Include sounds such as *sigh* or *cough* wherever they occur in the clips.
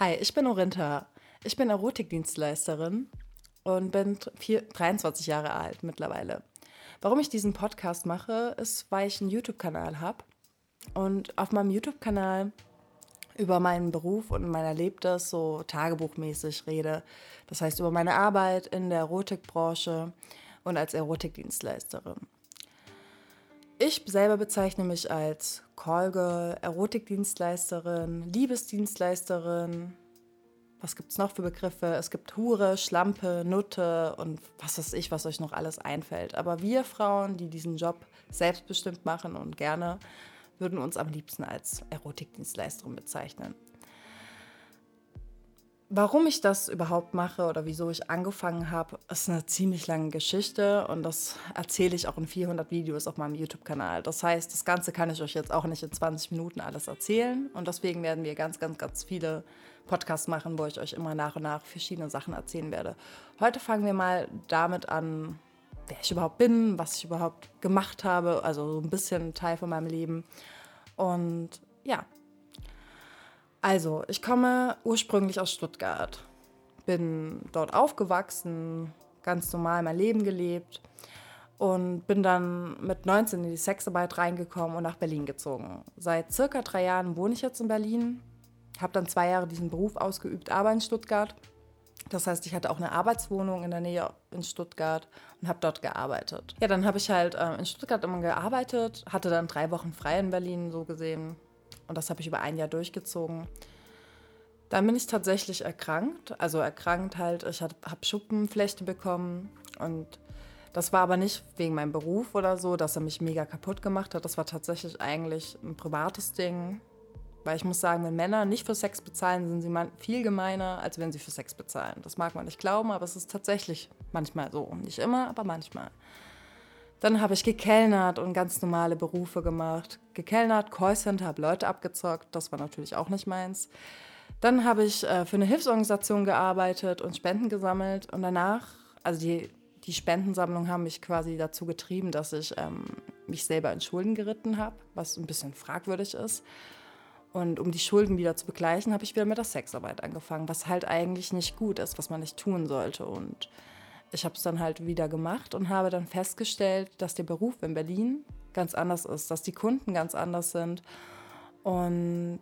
Hi, ich bin Orinta. Ich bin Erotikdienstleisterin und bin 4, 23 Jahre alt mittlerweile. Warum ich diesen Podcast mache, ist, weil ich einen YouTube-Kanal habe. Und auf meinem YouTube-Kanal über meinen Beruf und mein Erlebtes so tagebuchmäßig rede. Das heißt über meine Arbeit in der Erotikbranche und als Erotikdienstleisterin. Ich selber bezeichne mich als Callgirl, Erotikdienstleisterin, Liebesdienstleisterin. Was gibt es noch für Begriffe? Es gibt Hure, Schlampe, Nutte und was weiß ich, was euch noch alles einfällt. Aber wir Frauen, die diesen Job selbstbestimmt machen und gerne, würden uns am liebsten als Erotikdienstleisterin bezeichnen. Warum ich das überhaupt mache oder wieso ich angefangen habe, ist eine ziemlich lange Geschichte und das erzähle ich auch in 400 Videos auf meinem YouTube-Kanal. Das heißt, das Ganze kann ich euch jetzt auch nicht in 20 Minuten alles erzählen und deswegen werden wir ganz, ganz, ganz viele Podcasts machen, wo ich euch immer nach und nach verschiedene Sachen erzählen werde. Heute fangen wir mal damit an, wer ich überhaupt bin, was ich überhaupt gemacht habe, also so ein bisschen Teil von meinem Leben. Und ja, also, ich komme ursprünglich aus Stuttgart, bin dort aufgewachsen, ganz normal mein Leben gelebt und bin dann mit 19 in die Sexarbeit reingekommen und nach Berlin gezogen. Seit circa drei Jahren wohne ich jetzt in Berlin, habe dann zwei Jahre diesen Beruf ausgeübt, aber in Stuttgart. Das heißt, ich hatte auch eine Arbeitswohnung in der Nähe in Stuttgart und habe dort gearbeitet. Ja, dann habe ich halt äh, in Stuttgart immer gearbeitet, hatte dann drei Wochen frei in Berlin so gesehen und das habe ich über ein Jahr durchgezogen. Dann bin ich tatsächlich erkrankt. Also erkrankt halt, ich habe Schuppenflechte bekommen. Und das war aber nicht wegen meinem Beruf oder so, dass er mich mega kaputt gemacht hat. Das war tatsächlich eigentlich ein privates Ding. Weil ich muss sagen, wenn Männer nicht für Sex bezahlen, sind sie viel gemeiner, als wenn sie für Sex bezahlen. Das mag man nicht glauben, aber es ist tatsächlich manchmal so. Nicht immer, aber manchmal. Dann habe ich gekellnert und ganz normale Berufe gemacht. Gekellnert, Callcenter, habe Leute abgezockt. Das war natürlich auch nicht meins. Dann habe ich äh, für eine Hilfsorganisation gearbeitet und Spenden gesammelt. Und danach, also die, die Spendensammlung haben mich quasi dazu getrieben, dass ich ähm, mich selber in Schulden geritten habe, was ein bisschen fragwürdig ist. Und um die Schulden wieder zu begleichen, habe ich wieder mit der Sexarbeit angefangen, was halt eigentlich nicht gut ist, was man nicht tun sollte. Und ich habe es dann halt wieder gemacht und habe dann festgestellt, dass der Beruf in Berlin ganz anders ist, dass die Kunden ganz anders sind und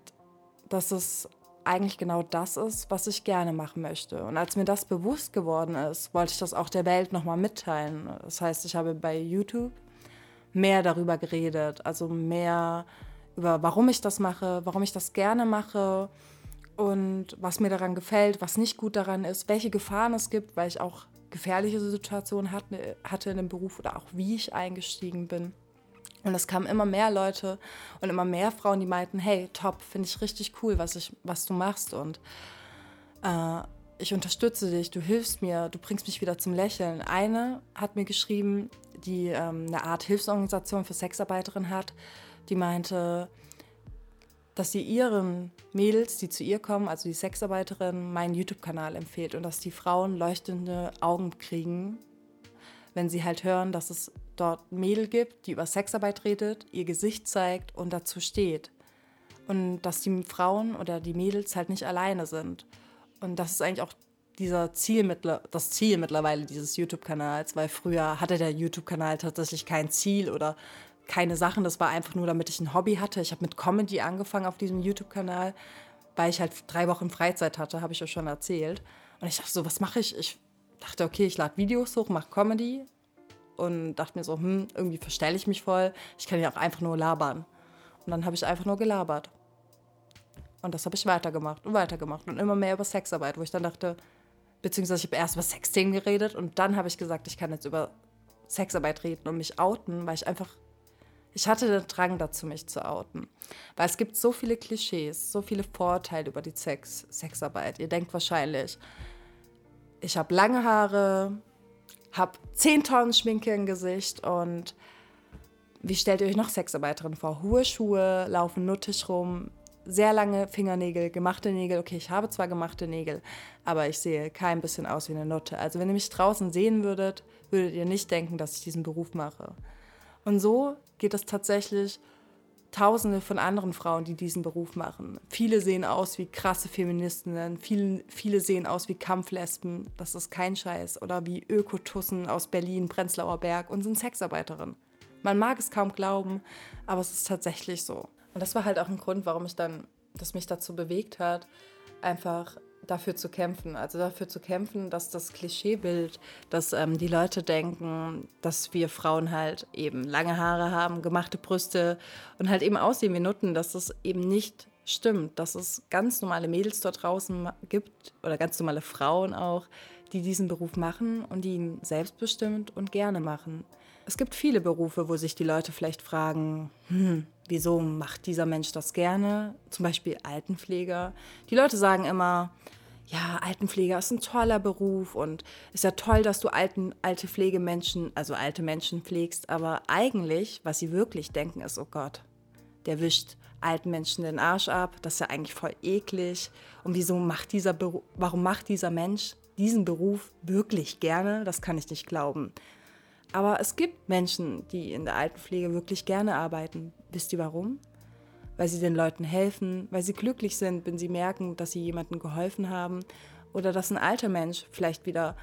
dass es eigentlich genau das ist, was ich gerne machen möchte. Und als mir das bewusst geworden ist, wollte ich das auch der Welt nochmal mitteilen. Das heißt, ich habe bei YouTube mehr darüber geredet, also mehr über, warum ich das mache, warum ich das gerne mache und was mir daran gefällt, was nicht gut daran ist, welche Gefahren es gibt, weil ich auch gefährliche Situationen hatte, hatte in dem Beruf oder auch wie ich eingestiegen bin. Und es kamen immer mehr Leute und immer mehr Frauen, die meinten, hey, top, finde ich richtig cool, was, ich, was du machst. Und äh, ich unterstütze dich, du hilfst mir, du bringst mich wieder zum Lächeln. Eine hat mir geschrieben, die ähm, eine Art Hilfsorganisation für Sexarbeiterinnen hat, die meinte, dass sie ihren Mädels, die zu ihr kommen, also die Sexarbeiterin, meinen YouTube-Kanal empfiehlt und dass die Frauen leuchtende Augen kriegen, wenn sie halt hören, dass es dort Mädel gibt, die über Sexarbeit redet, ihr Gesicht zeigt und dazu steht. Und dass die Frauen oder die Mädels halt nicht alleine sind. Und das ist eigentlich auch dieser Ziel, das Ziel mittlerweile dieses YouTube-Kanals, weil früher hatte der YouTube-Kanal tatsächlich kein Ziel oder keine Sachen. Das war einfach nur, damit ich ein Hobby hatte. Ich habe mit Comedy angefangen auf diesem YouTube-Kanal, weil ich halt drei Wochen Freizeit hatte, habe ich euch schon erzählt. Und ich dachte so, was mache ich? Ich dachte, okay, ich lade Videos hoch, mache Comedy und dachte mir so, hm, irgendwie verstelle ich mich voll. Ich kann ja auch einfach nur labern. Und dann habe ich einfach nur gelabert. Und das habe ich weitergemacht und weitergemacht und immer mehr über Sexarbeit, wo ich dann dachte, beziehungsweise ich habe erst über Sexthemen geredet und dann habe ich gesagt, ich kann jetzt über Sexarbeit reden und mich outen, weil ich einfach ich hatte den Drang dazu, mich zu outen. Weil es gibt so viele Klischees, so viele Vorteile über die Sex Sexarbeit. Ihr denkt wahrscheinlich, ich habe lange Haare, habe 10 Tonnen Schminke im Gesicht und wie stellt ihr euch noch Sexarbeiterin vor? Hohe Schuhe, laufen nuttig rum, sehr lange Fingernägel, gemachte Nägel. Okay, ich habe zwar gemachte Nägel, aber ich sehe kein bisschen aus wie eine Nutte. Also wenn ihr mich draußen sehen würdet, würdet ihr nicht denken, dass ich diesen Beruf mache. Und so geht es tatsächlich Tausende von anderen Frauen, die diesen Beruf machen. Viele sehen aus wie krasse Feministinnen, viele, viele sehen aus wie Kampflesben, das ist kein Scheiß, oder wie Ökotussen aus Berlin, Prenzlauer Berg und sind Sexarbeiterinnen. Man mag es kaum glauben, aber es ist tatsächlich so. Und das war halt auch ein Grund, warum ich dann, das mich dazu bewegt hat, einfach dafür zu kämpfen. Also dafür zu kämpfen, dass das Klischeebild, dass ähm, die Leute denken, dass wir Frauen halt eben lange Haare haben, gemachte Brüste und halt eben aussehen wie Nutten, dass das eben nicht stimmt, dass es ganz normale Mädels dort draußen gibt oder ganz normale Frauen auch, die diesen Beruf machen und die ihn selbstbestimmt und gerne machen. Es gibt viele Berufe, wo sich die Leute vielleicht fragen, hm, wieso macht dieser Mensch das gerne? Zum Beispiel Altenpfleger. Die Leute sagen immer, ja, Altenpfleger ist ein toller Beruf und ist ja toll, dass du alten, alte Pflegemenschen, also alte Menschen pflegst, aber eigentlich, was sie wirklich denken, ist, oh Gott, der wischt alten Menschen den Arsch ab, das ist ja eigentlich voll eklig. Und wieso macht dieser Beruf, warum macht dieser Mensch diesen Beruf wirklich gerne? Das kann ich nicht glauben. Aber es gibt Menschen, die in der Altenpflege wirklich gerne arbeiten. Wisst ihr warum? Weil sie den Leuten helfen, weil sie glücklich sind, wenn sie merken, dass sie jemandem geholfen haben oder dass ein alter Mensch vielleicht wieder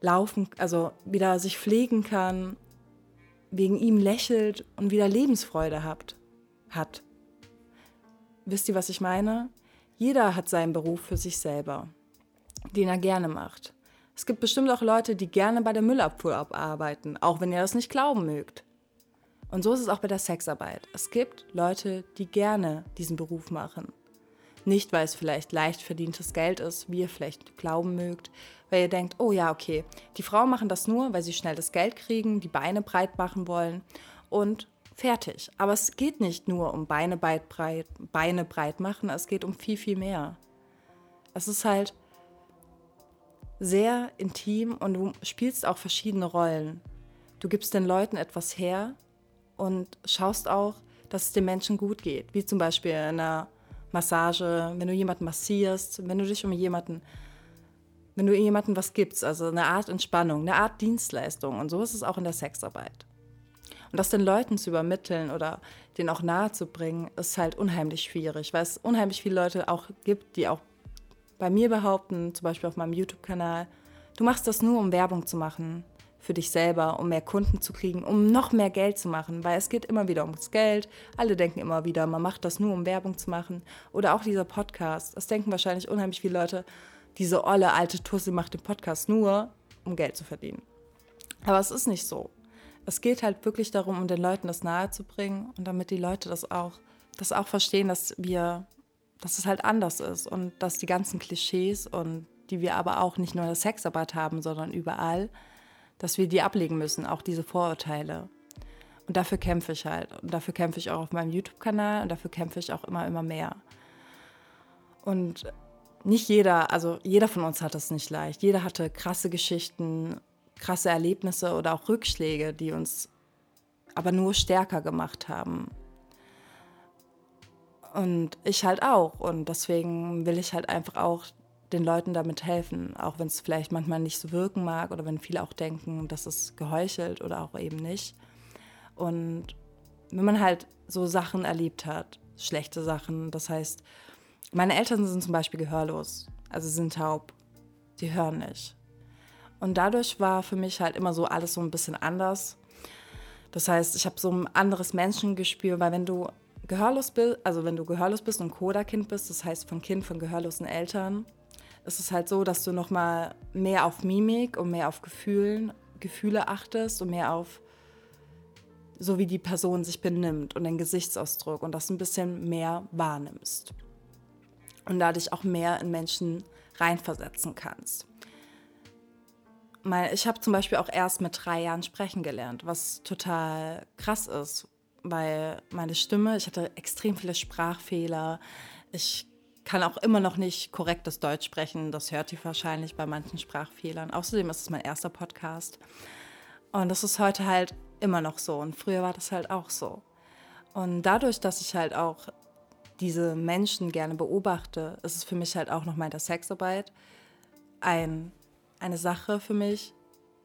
laufen, also wieder sich pflegen kann, wegen ihm lächelt und wieder Lebensfreude hat. hat. Wisst ihr, was ich meine? Jeder hat seinen Beruf für sich selber, den er gerne macht. Es gibt bestimmt auch Leute, die gerne bei der Müllabfuhr arbeiten, auch wenn ihr das nicht glauben mögt. Und so ist es auch bei der Sexarbeit. Es gibt Leute, die gerne diesen Beruf machen. Nicht, weil es vielleicht leicht verdientes Geld ist, wie ihr vielleicht glauben mögt, weil ihr denkt, oh ja, okay, die Frauen machen das nur, weil sie schnell das Geld kriegen, die Beine breit machen wollen und fertig. Aber es geht nicht nur um Beine breit, Beine breit machen, es geht um viel, viel mehr. Es ist halt sehr intim und du spielst auch verschiedene Rollen. Du gibst den Leuten etwas her, und schaust auch, dass es den Menschen gut geht. Wie zum Beispiel in einer Massage, wenn du jemanden massierst, wenn du dich um jemanden, wenn du jemandem was gibst, also eine Art Entspannung, eine Art Dienstleistung. Und so ist es auch in der Sexarbeit. Und das den Leuten zu übermitteln oder denen auch nahe zu bringen, ist halt unheimlich schwierig, weil es unheimlich viele Leute auch gibt, die auch bei mir behaupten, zum Beispiel auf meinem YouTube-Kanal, du machst das nur, um Werbung zu machen für dich selber, um mehr Kunden zu kriegen, um noch mehr Geld zu machen, weil es geht immer wieder ums Geld. Alle denken immer wieder, man macht das nur, um Werbung zu machen. Oder auch dieser Podcast. Das denken wahrscheinlich unheimlich viele Leute, diese olle alte Tusse macht den Podcast nur, um Geld zu verdienen. Aber es ist nicht so. Es geht halt wirklich darum, um den Leuten das nahezubringen und damit die Leute das auch, das auch verstehen, dass wir, dass es halt anders ist und dass die ganzen Klischees und die wir aber auch nicht nur in der Sexarbeit haben, sondern überall, dass wir die ablegen müssen, auch diese Vorurteile. Und dafür kämpfe ich halt. Und dafür kämpfe ich auch auf meinem YouTube-Kanal und dafür kämpfe ich auch immer, immer mehr. Und nicht jeder, also jeder von uns hat es nicht leicht. Jeder hatte krasse Geschichten, krasse Erlebnisse oder auch Rückschläge, die uns aber nur stärker gemacht haben. Und ich halt auch. Und deswegen will ich halt einfach auch den Leuten damit helfen, auch wenn es vielleicht manchmal nicht so wirken mag oder wenn viele auch denken, dass es geheuchelt oder auch eben nicht. Und wenn man halt so Sachen erlebt hat, schlechte Sachen, das heißt, meine Eltern sind zum Beispiel gehörlos, also sind taub, die hören nicht. Und dadurch war für mich halt immer so alles so ein bisschen anders. Das heißt, ich habe so ein anderes Menschengespür, weil wenn du gehörlos bist, also wenn du gehörlos bist und Coda-Kind bist, das heißt von Kind von gehörlosen Eltern, ist es halt so, dass du noch mal mehr auf Mimik und mehr auf Gefühlen, Gefühle achtest und mehr auf so wie die Person sich benimmt und den Gesichtsausdruck und das ein bisschen mehr wahrnimmst und dadurch auch mehr in Menschen reinversetzen kannst. Ich habe zum Beispiel auch erst mit drei Jahren sprechen gelernt, was total krass ist, weil meine Stimme, ich hatte extrem viele Sprachfehler, ich kann auch immer noch nicht korrektes Deutsch sprechen. Das hört ihr wahrscheinlich bei manchen Sprachfehlern. Außerdem ist es mein erster Podcast. Und das ist heute halt immer noch so. Und früher war das halt auch so. Und dadurch, dass ich halt auch diese Menschen gerne beobachte, ist es für mich halt auch nochmal der Sexarbeit ein, eine Sache für mich,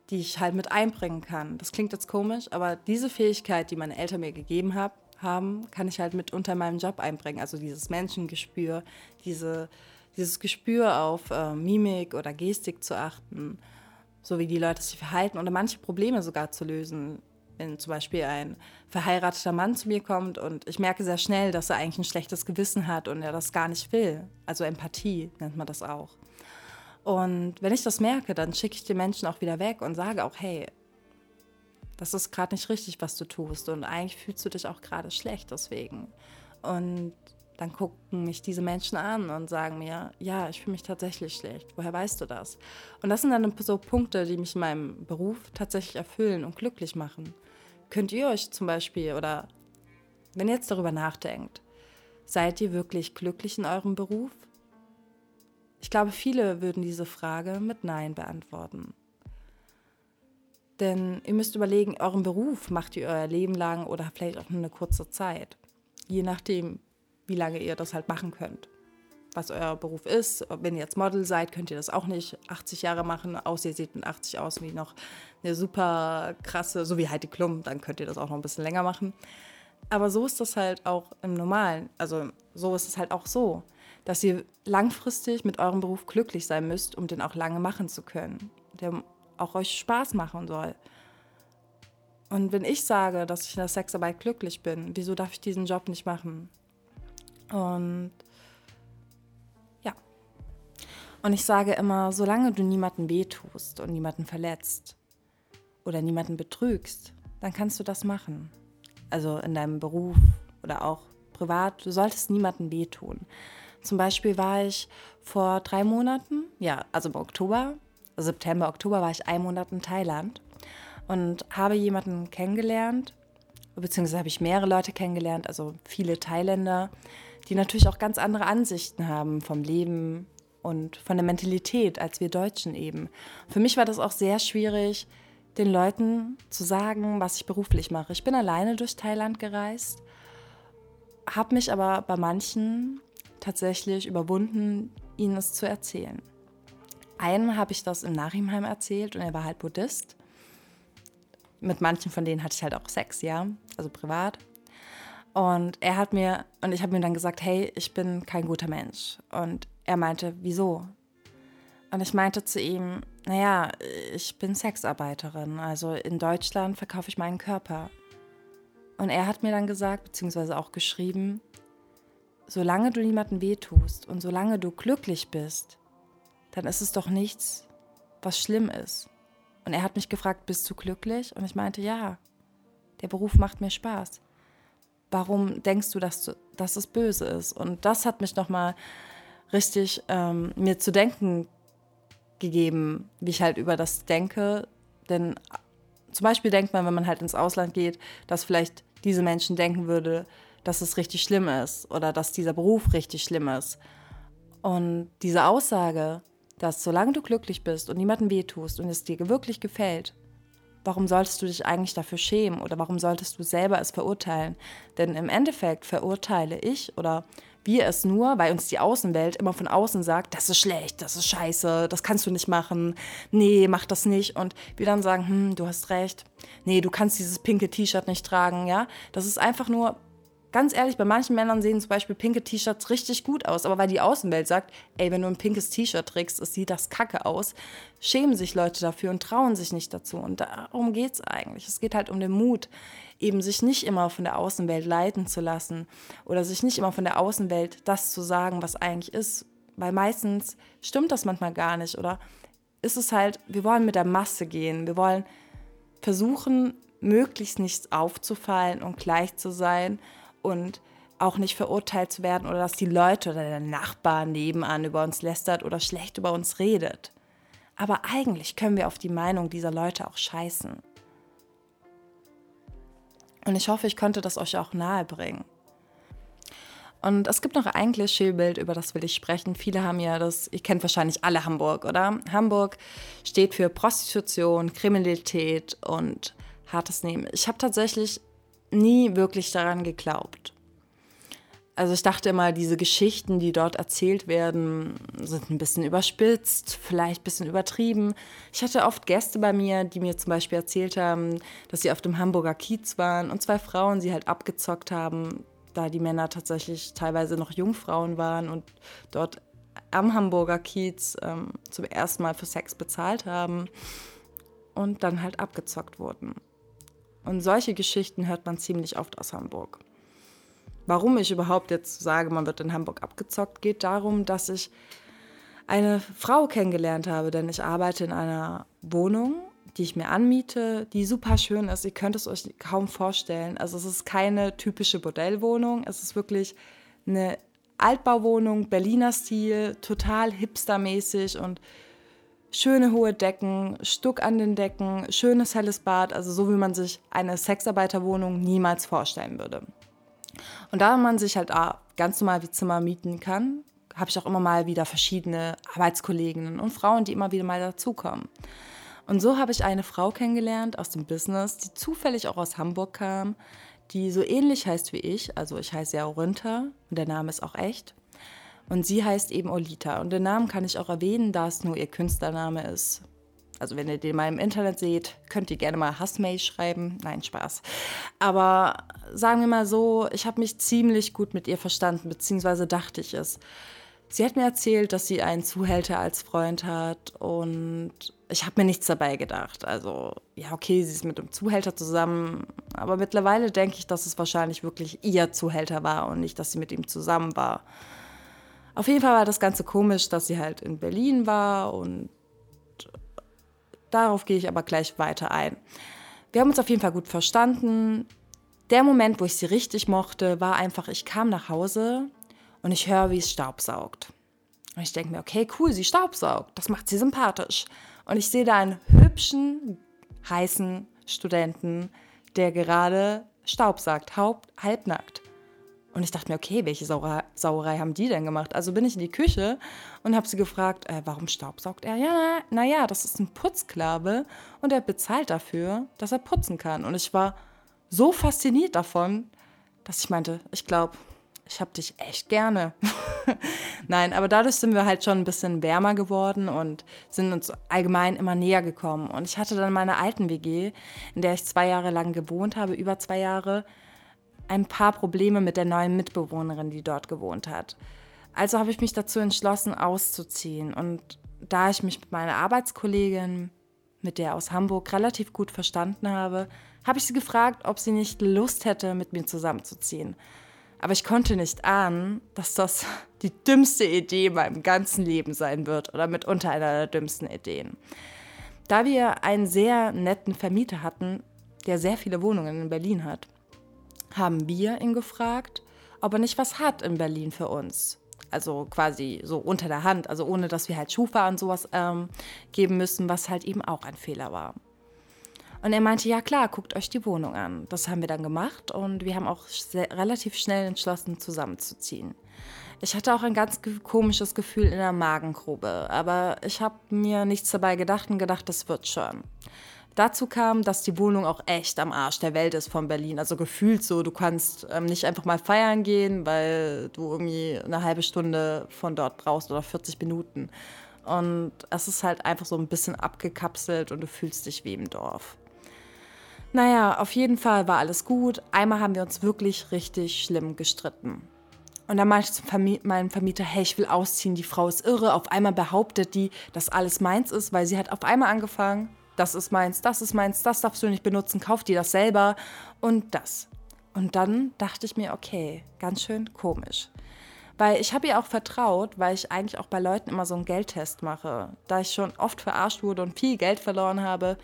die ich halt mit einbringen kann. Das klingt jetzt komisch, aber diese Fähigkeit, die meine Eltern mir gegeben haben, haben, kann ich halt mit unter meinem Job einbringen. Also dieses Menschengespür, diese, dieses Gespür auf äh, Mimik oder Gestik zu achten, so wie die Leute sich verhalten oder manche Probleme sogar zu lösen. Wenn zum Beispiel ein verheirateter Mann zu mir kommt und ich merke sehr schnell, dass er eigentlich ein schlechtes Gewissen hat und er das gar nicht will. Also Empathie nennt man das auch. Und wenn ich das merke, dann schicke ich den Menschen auch wieder weg und sage auch, hey, das ist gerade nicht richtig, was du tust. Und eigentlich fühlst du dich auch gerade schlecht deswegen. Und dann gucken mich diese Menschen an und sagen mir, ja, ich fühle mich tatsächlich schlecht. Woher weißt du das? Und das sind dann so Punkte, die mich in meinem Beruf tatsächlich erfüllen und glücklich machen. Könnt ihr euch zum Beispiel, oder wenn ihr jetzt darüber nachdenkt, seid ihr wirklich glücklich in eurem Beruf? Ich glaube, viele würden diese Frage mit Nein beantworten. Denn ihr müsst überlegen, euren Beruf macht ihr euer Leben lang oder vielleicht auch nur eine kurze Zeit. Je nachdem, wie lange ihr das halt machen könnt. Was euer Beruf ist. Wenn ihr jetzt Model seid, könnt ihr das auch nicht 80 Jahre machen, außer ihr seht mit 80 aus wie noch eine super krasse, so wie Heidi Klum, dann könnt ihr das auch noch ein bisschen länger machen. Aber so ist das halt auch im Normalen. Also so ist es halt auch so, dass ihr langfristig mit eurem Beruf glücklich sein müsst, um den auch lange machen zu können. Der auch euch Spaß machen soll. Und wenn ich sage, dass ich in der Sexarbeit glücklich bin, wieso darf ich diesen Job nicht machen? Und ja. Und ich sage immer, solange du niemanden wehtust und niemanden verletzt oder niemanden betrügst, dann kannst du das machen. Also in deinem Beruf oder auch privat, du solltest niemanden wehtun. Zum Beispiel war ich vor drei Monaten, ja, also im Oktober, September, Oktober war ich einen Monat in Thailand und habe jemanden kennengelernt, beziehungsweise habe ich mehrere Leute kennengelernt, also viele Thailänder, die natürlich auch ganz andere Ansichten haben vom Leben und von der Mentalität als wir Deutschen eben. Für mich war das auch sehr schwierig, den Leuten zu sagen, was ich beruflich mache. Ich bin alleine durch Thailand gereist, habe mich aber bei manchen tatsächlich überwunden, ihnen es zu erzählen. Einen habe ich das in Nachhinein erzählt und er war halt Buddhist. Mit manchen von denen hatte ich halt auch Sex, ja, also privat. Und er hat mir, und ich habe mir dann gesagt, hey, ich bin kein guter Mensch. Und er meinte, wieso? Und ich meinte zu ihm, naja, ich bin Sexarbeiterin, also in Deutschland verkaufe ich meinen Körper. Und er hat mir dann gesagt, beziehungsweise auch geschrieben, solange du niemandem wehtust und solange du glücklich bist, dann ist es doch nichts, was schlimm ist. Und er hat mich gefragt, bist du glücklich? Und ich meinte, ja, der Beruf macht mir Spaß. Warum denkst du, dass, du, dass es böse ist? Und das hat mich nochmal richtig ähm, mir zu denken gegeben, wie ich halt über das denke. Denn zum Beispiel denkt man, wenn man halt ins Ausland geht, dass vielleicht diese Menschen denken würde, dass es richtig schlimm ist oder dass dieser Beruf richtig schlimm ist. Und diese Aussage, dass solange du glücklich bist und niemandem wehtust und es dir wirklich gefällt, warum solltest du dich eigentlich dafür schämen oder warum solltest du selber es verurteilen? Denn im Endeffekt verurteile ich oder wir es nur, weil uns die Außenwelt immer von außen sagt, das ist schlecht, das ist scheiße, das kannst du nicht machen, nee, mach das nicht. Und wir dann sagen, hm, du hast recht, nee, du kannst dieses pinke T-Shirt nicht tragen, ja. Das ist einfach nur Ganz ehrlich, bei manchen Männern sehen zum Beispiel pinke T-Shirts richtig gut aus, aber weil die Außenwelt sagt, ey, wenn du ein pinkes T-Shirt trägst, es sieht das kacke aus, schämen sich Leute dafür und trauen sich nicht dazu. Und darum geht es eigentlich. Es geht halt um den Mut, eben sich nicht immer von der Außenwelt leiten zu lassen oder sich nicht immer von der Außenwelt das zu sagen, was eigentlich ist. Weil meistens stimmt das manchmal gar nicht oder ist es halt, wir wollen mit der Masse gehen, wir wollen versuchen, möglichst nichts aufzufallen und gleich zu sein und auch nicht verurteilt zu werden oder dass die Leute oder der Nachbar nebenan über uns lästert oder schlecht über uns redet. Aber eigentlich können wir auf die Meinung dieser Leute auch scheißen. Und ich hoffe, ich konnte das euch auch nahe bringen. Und es gibt noch ein Klischeebild, über das will ich sprechen. Viele haben ja das, ihr kennt wahrscheinlich alle Hamburg, oder? Hamburg steht für Prostitution, Kriminalität und hartes Nehmen. Ich habe tatsächlich nie wirklich daran geglaubt. Also ich dachte immer, diese Geschichten, die dort erzählt werden, sind ein bisschen überspitzt, vielleicht ein bisschen übertrieben. Ich hatte oft Gäste bei mir, die mir zum Beispiel erzählt haben, dass sie auf dem Hamburger Kiez waren und zwei Frauen sie halt abgezockt haben, da die Männer tatsächlich teilweise noch Jungfrauen waren und dort am Hamburger Kiez ähm, zum ersten Mal für Sex bezahlt haben und dann halt abgezockt wurden. Und solche Geschichten hört man ziemlich oft aus Hamburg. Warum ich überhaupt jetzt sage, man wird in Hamburg abgezockt, geht darum, dass ich eine Frau kennengelernt habe, denn ich arbeite in einer Wohnung, die ich mir anmiete, die super schön ist. Ihr könnt es euch kaum vorstellen. Also es ist keine typische Bordellwohnung, es ist wirklich eine Altbauwohnung, Berliner Stil, total hipstermäßig und schöne hohe Decken, Stuck an den Decken, schönes helles Bad, also so wie man sich eine Sexarbeiterwohnung niemals vorstellen würde. Und da man sich halt ganz normal wie Zimmer mieten kann, habe ich auch immer mal wieder verschiedene Arbeitskolleginnen und Frauen, die immer wieder mal dazukommen. Und so habe ich eine Frau kennengelernt aus dem Business, die zufällig auch aus Hamburg kam, die so ähnlich heißt wie ich. Also ich heiße ja Orinta und der Name ist auch echt. Und sie heißt eben Olita. Und den Namen kann ich auch erwähnen, da es nur ihr Künstlername ist. Also wenn ihr den mal im Internet seht, könnt ihr gerne mal Hassmail schreiben. Nein, Spaß. Aber sagen wir mal so, ich habe mich ziemlich gut mit ihr verstanden, beziehungsweise dachte ich es. Sie hat mir erzählt, dass sie einen Zuhälter als Freund hat und ich habe mir nichts dabei gedacht. Also, ja, okay, sie ist mit einem Zuhälter zusammen, aber mittlerweile denke ich, dass es wahrscheinlich wirklich ihr Zuhälter war und nicht, dass sie mit ihm zusammen war. Auf jeden Fall war das Ganze komisch, dass sie halt in Berlin war und Darauf gehe ich aber gleich weiter ein. Wir haben uns auf jeden Fall gut verstanden. Der Moment, wo ich sie richtig mochte, war einfach, ich kam nach Hause und ich höre, wie es staubsaugt. Und ich denke mir, okay, cool, sie staubsaugt. Das macht sie sympathisch. Und ich sehe da einen hübschen, heißen Studenten, der gerade staubsaugt, halbnackt. Und ich dachte mir, okay, welche Sauerei, Sauerei haben die denn gemacht? Also bin ich in die Küche und habe sie gefragt, äh, warum staubsaugt er? Ja, naja, das ist ein Putzsklave und er bezahlt dafür, dass er putzen kann. Und ich war so fasziniert davon, dass ich meinte, ich glaube, ich habe dich echt gerne. *laughs* Nein, aber dadurch sind wir halt schon ein bisschen wärmer geworden und sind uns allgemein immer näher gekommen. Und ich hatte dann meine alten WG, in der ich zwei Jahre lang gewohnt habe, über zwei Jahre, ein paar Probleme mit der neuen Mitbewohnerin, die dort gewohnt hat. Also habe ich mich dazu entschlossen, auszuziehen. Und da ich mich mit meiner Arbeitskollegin, mit der aus Hamburg, relativ gut verstanden habe, habe ich sie gefragt, ob sie nicht Lust hätte, mit mir zusammenzuziehen. Aber ich konnte nicht ahnen, dass das *laughs* die dümmste Idee in meinem ganzen Leben sein wird oder mitunter einer der dümmsten Ideen. Da wir einen sehr netten Vermieter hatten, der sehr viele Wohnungen in Berlin hat, haben wir ihn gefragt, ob er nicht was hat in Berlin für uns. Also quasi so unter der Hand, also ohne dass wir halt Schufa und sowas ähm, geben müssen, was halt eben auch ein Fehler war. Und er meinte, ja klar, guckt euch die Wohnung an. Das haben wir dann gemacht und wir haben auch sehr, relativ schnell entschlossen, zusammenzuziehen. Ich hatte auch ein ganz komisches Gefühl in der Magengrube, aber ich habe mir nichts dabei gedacht und gedacht, das wird schon. Dazu kam, dass die Wohnung auch echt am Arsch der Welt ist von Berlin. Also gefühlt so, du kannst ähm, nicht einfach mal feiern gehen, weil du irgendwie eine halbe Stunde von dort brauchst oder 40 Minuten. Und es ist halt einfach so ein bisschen abgekapselt und du fühlst dich wie im Dorf. Naja, auf jeden Fall war alles gut. Einmal haben wir uns wirklich richtig schlimm gestritten. Und dann meinte ich zu Vermi meinem Vermieter, hey, ich will ausziehen, die Frau ist irre. Auf einmal behauptet die, dass alles meins ist, weil sie hat auf einmal angefangen, das ist meins, das ist meins, das darfst du nicht benutzen, kauf dir das selber und das. Und dann dachte ich mir, okay, ganz schön komisch. Weil ich habe ihr auch vertraut, weil ich eigentlich auch bei Leuten immer so einen Geldtest mache. Da ich schon oft verarscht wurde und viel Geld verloren habe,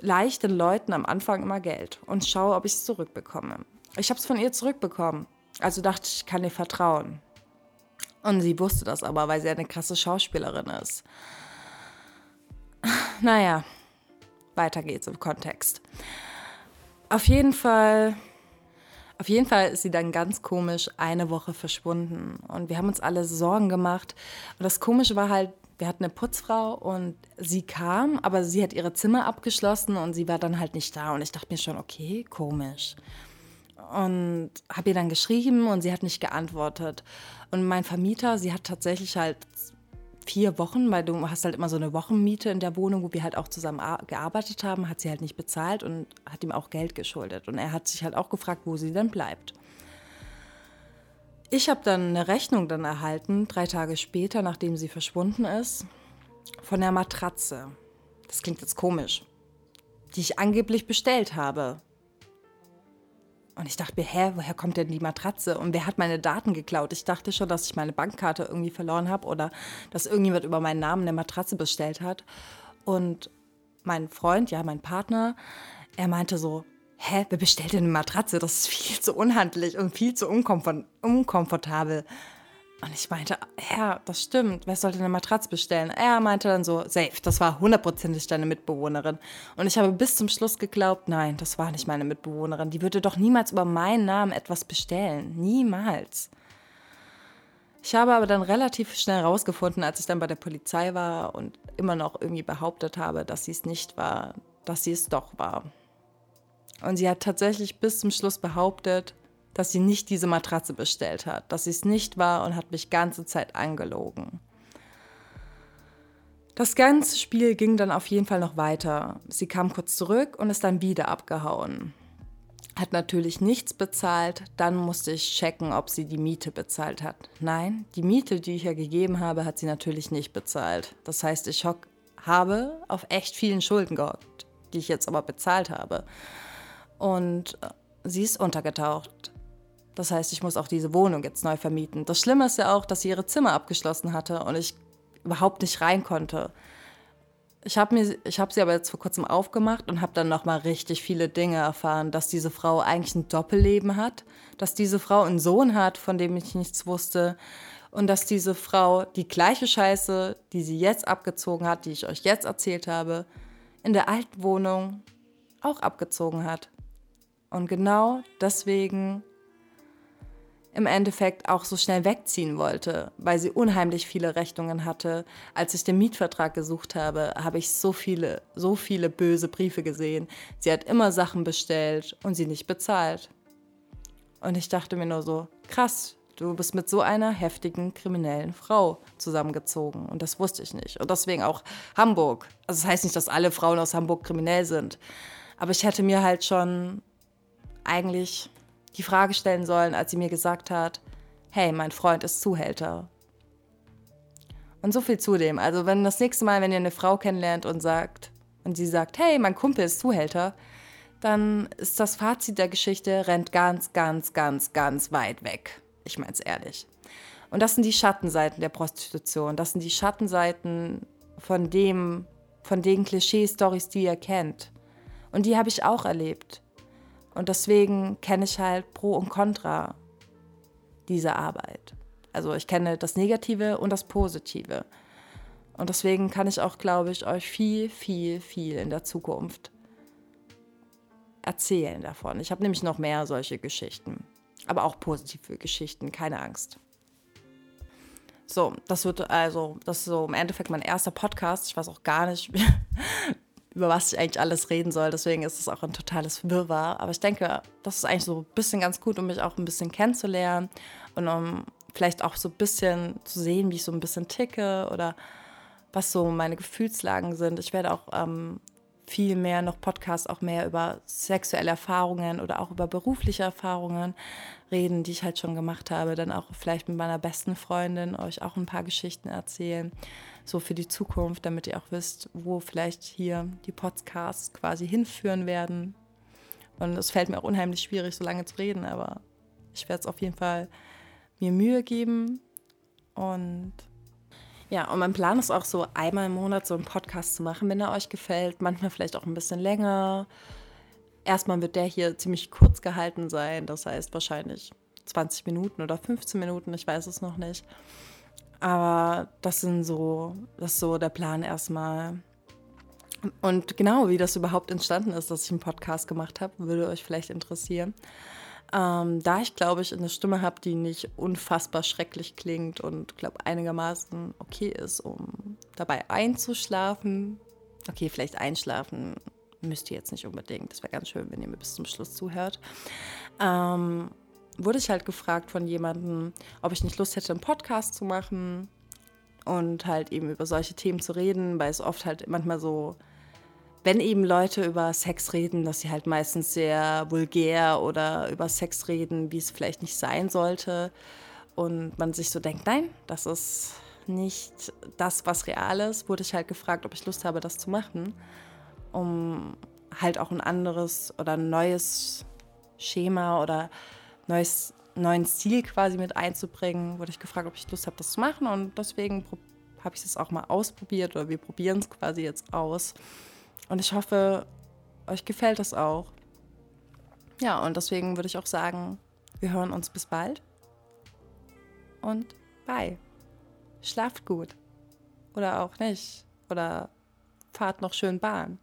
leicht den Leuten am Anfang immer Geld und schaue, ob ich es zurückbekomme. Ich habe es von ihr zurückbekommen. Also dachte ich, ich kann ihr vertrauen. Und sie wusste das aber, weil sie eine krasse Schauspielerin ist. Naja, weiter geht's im Kontext. Auf jeden Fall, auf jeden Fall ist sie dann ganz komisch eine Woche verschwunden und wir haben uns alle Sorgen gemacht. Und das Komische war halt, wir hatten eine Putzfrau und sie kam, aber sie hat ihre Zimmer abgeschlossen und sie war dann halt nicht da. Und ich dachte mir schon, okay, komisch. und habe ihr dann geschrieben und sie hat nicht geantwortet. Und mein Vermieter, sie hat tatsächlich halt vier Wochen, weil du hast halt immer so eine Wochenmiete in der Wohnung, wo wir halt auch zusammen gearbeitet haben, hat sie halt nicht bezahlt und hat ihm auch Geld geschuldet. Und er hat sich halt auch gefragt, wo sie denn bleibt. Ich habe dann eine Rechnung dann erhalten, drei Tage später, nachdem sie verschwunden ist, von der Matratze. Das klingt jetzt komisch. Die ich angeblich bestellt habe. Und ich dachte mir, hä, woher kommt denn die Matratze? Und wer hat meine Daten geklaut? Ich dachte schon, dass ich meine Bankkarte irgendwie verloren habe oder dass irgendjemand über meinen Namen eine Matratze bestellt hat. Und mein Freund, ja, mein Partner, er meinte so, hä, wer bestellt denn eine Matratze? Das ist viel zu unhandlich und viel zu unkomfortabel. Und ich meinte, ja, das stimmt, wer sollte eine Matratze bestellen? Er meinte dann so, safe, das war hundertprozentig deine Mitbewohnerin. Und ich habe bis zum Schluss geglaubt, nein, das war nicht meine Mitbewohnerin. Die würde doch niemals über meinen Namen etwas bestellen. Niemals. Ich habe aber dann relativ schnell herausgefunden, als ich dann bei der Polizei war und immer noch irgendwie behauptet habe, dass sie es nicht war, dass sie es doch war. Und sie hat tatsächlich bis zum Schluss behauptet, dass sie nicht diese Matratze bestellt hat, dass sie es nicht war und hat mich ganze Zeit angelogen. Das ganze Spiel ging dann auf jeden Fall noch weiter. Sie kam kurz zurück und ist dann wieder abgehauen. Hat natürlich nichts bezahlt, dann musste ich checken, ob sie die Miete bezahlt hat. Nein, die Miete, die ich ihr gegeben habe, hat sie natürlich nicht bezahlt. Das heißt, ich habe auf echt vielen Schulden gehockt, die ich jetzt aber bezahlt habe. Und äh, sie ist untergetaucht. Das heißt, ich muss auch diese Wohnung jetzt neu vermieten. Das Schlimme ist ja auch, dass sie ihre Zimmer abgeschlossen hatte und ich überhaupt nicht rein konnte. Ich habe hab sie aber jetzt vor kurzem aufgemacht und habe dann nochmal richtig viele Dinge erfahren, dass diese Frau eigentlich ein Doppelleben hat, dass diese Frau einen Sohn hat, von dem ich nichts wusste und dass diese Frau die gleiche Scheiße, die sie jetzt abgezogen hat, die ich euch jetzt erzählt habe, in der alten Wohnung auch abgezogen hat. Und genau deswegen im Endeffekt auch so schnell wegziehen wollte, weil sie unheimlich viele Rechnungen hatte. Als ich den Mietvertrag gesucht habe, habe ich so viele, so viele böse Briefe gesehen. Sie hat immer Sachen bestellt und sie nicht bezahlt. Und ich dachte mir nur so, krass, du bist mit so einer heftigen kriminellen Frau zusammengezogen. Und das wusste ich nicht. Und deswegen auch Hamburg. Also das heißt nicht, dass alle Frauen aus Hamburg kriminell sind. Aber ich hätte mir halt schon eigentlich die Frage stellen sollen, als sie mir gesagt hat, hey, mein Freund ist Zuhälter. Und so viel zudem. Also wenn das nächste Mal, wenn ihr eine Frau kennenlernt und sagt, und sie sagt, hey, mein Kumpel ist Zuhälter, dann ist das Fazit der Geschichte, rennt ganz, ganz, ganz, ganz weit weg. Ich meine es ehrlich. Und das sind die Schattenseiten der Prostitution. Das sind die Schattenseiten von dem, von den Klischee-Stories, die ihr kennt. Und die habe ich auch erlebt. Und deswegen kenne ich halt Pro und Contra dieser Arbeit. Also ich kenne das Negative und das Positive. Und deswegen kann ich auch, glaube ich, euch viel, viel, viel in der Zukunft erzählen davon. Ich habe nämlich noch mehr solche Geschichten. Aber auch positive Geschichten, keine Angst. So, das wird also, das ist so im Endeffekt mein erster Podcast. Ich weiß auch gar nicht, *laughs* über was ich eigentlich alles reden soll. Deswegen ist es auch ein totales Wirrwarr. Aber ich denke, das ist eigentlich so ein bisschen ganz gut, um mich auch ein bisschen kennenzulernen und um vielleicht auch so ein bisschen zu sehen, wie ich so ein bisschen ticke oder was so meine Gefühlslagen sind. Ich werde auch ähm, viel mehr noch Podcasts auch mehr über sexuelle Erfahrungen oder auch über berufliche Erfahrungen reden, die ich halt schon gemacht habe. Dann auch vielleicht mit meiner besten Freundin euch auch ein paar Geschichten erzählen so für die Zukunft, damit ihr auch wisst, wo vielleicht hier die Podcasts quasi hinführen werden. Und es fällt mir auch unheimlich schwierig, so lange zu reden, aber ich werde es auf jeden Fall mir Mühe geben. Und ja, und mein Plan ist auch so, einmal im Monat so einen Podcast zu machen, wenn er euch gefällt. Manchmal vielleicht auch ein bisschen länger. Erstmal wird der hier ziemlich kurz gehalten sein, das heißt wahrscheinlich 20 Minuten oder 15 Minuten, ich weiß es noch nicht. Aber das sind so, das ist so der Plan erstmal. Und genau, wie das überhaupt entstanden ist, dass ich einen Podcast gemacht habe, würde euch vielleicht interessieren. Ähm, da ich, glaube ich, eine Stimme habe, die nicht unfassbar schrecklich klingt und, glaube einigermaßen okay ist, um dabei einzuschlafen. Okay, vielleicht einschlafen müsst ihr jetzt nicht unbedingt. Das wäre ganz schön, wenn ihr mir bis zum Schluss zuhört. Ähm, wurde ich halt gefragt von jemandem, ob ich nicht Lust hätte, einen Podcast zu machen und halt eben über solche Themen zu reden, weil es oft halt manchmal so, wenn eben Leute über Sex reden, dass sie halt meistens sehr vulgär oder über Sex reden, wie es vielleicht nicht sein sollte. Und man sich so denkt, nein, das ist nicht das, was real ist, wurde ich halt gefragt, ob ich Lust habe, das zu machen, um halt auch ein anderes oder ein neues Schema oder neues, neuen Stil quasi mit einzubringen, wurde ich gefragt, ob ich Lust habe, das zu machen. Und deswegen habe ich es auch mal ausprobiert oder wir probieren es quasi jetzt aus. Und ich hoffe, euch gefällt das auch. Ja, und deswegen würde ich auch sagen, wir hören uns bis bald. Und bye. Schlaft gut. Oder auch nicht. Oder fahrt noch schön Bahn.